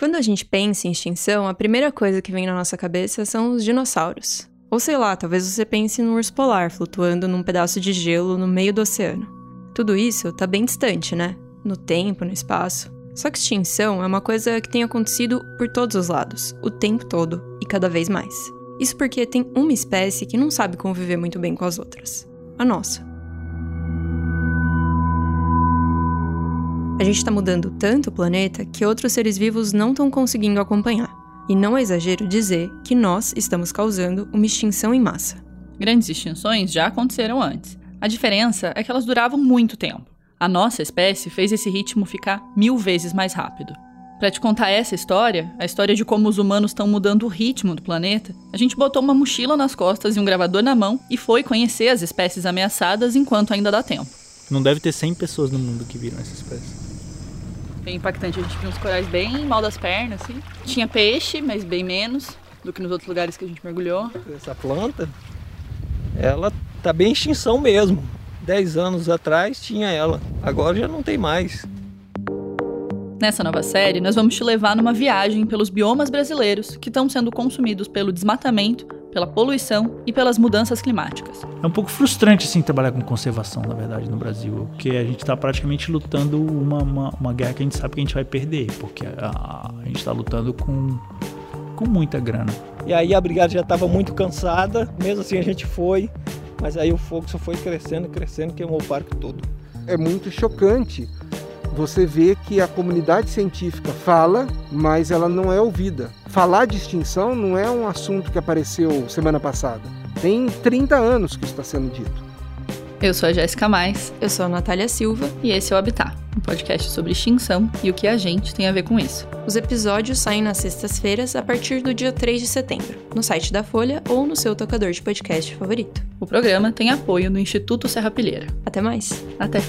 Quando a gente pensa em extinção, a primeira coisa que vem na nossa cabeça são os dinossauros. Ou sei lá, talvez você pense num urso polar flutuando num pedaço de gelo no meio do oceano. Tudo isso tá bem distante, né? No tempo, no espaço. Só que extinção é uma coisa que tem acontecido por todos os lados, o tempo todo e cada vez mais. Isso porque tem uma espécie que não sabe conviver muito bem com as outras a nossa. A gente está mudando tanto o planeta que outros seres vivos não estão conseguindo acompanhar. E não é exagero dizer que nós estamos causando uma extinção em massa. Grandes extinções já aconteceram antes. A diferença é que elas duravam muito tempo. A nossa espécie fez esse ritmo ficar mil vezes mais rápido. Para te contar essa história, a história de como os humanos estão mudando o ritmo do planeta, a gente botou uma mochila nas costas e um gravador na mão e foi conhecer as espécies ameaçadas enquanto ainda dá tempo. Não deve ter 100 pessoas no mundo que viram essa espécie. Bem impactante, a gente viu uns corais bem mal das pernas, assim. Tinha peixe, mas bem menos do que nos outros lugares que a gente mergulhou. Essa planta, ela tá bem em extinção mesmo. 10 anos atrás tinha ela, agora já não tem mais. Nessa nova série, nós vamos te levar numa viagem pelos biomas brasileiros que estão sendo consumidos pelo desmatamento, pela poluição e pelas mudanças climáticas. É um pouco frustrante assim trabalhar com conservação, na verdade, no Brasil, porque a gente está praticamente lutando uma, uma, uma, guerra que a gente sabe que a gente vai perder, porque a, a gente está lutando com, com muita grana. E aí a brigada já estava muito cansada, mesmo assim a gente foi, mas aí o fogo só foi crescendo, crescendo, queimou o parque todo. É muito chocante você vê que a comunidade científica fala, mas ela não é ouvida. Falar de extinção não é um assunto que apareceu semana passada. Tem 30 anos que isso está sendo dito. Eu sou a Jéssica Mais. Eu sou a Natália Silva. E esse é o Habitat, um podcast sobre extinção e o que a gente tem a ver com isso. Os episódios saem nas sextas-feiras a partir do dia 3 de setembro, no site da Folha ou no seu tocador de podcast favorito. O programa tem apoio do Instituto Serra Pilheira. Até mais. Até.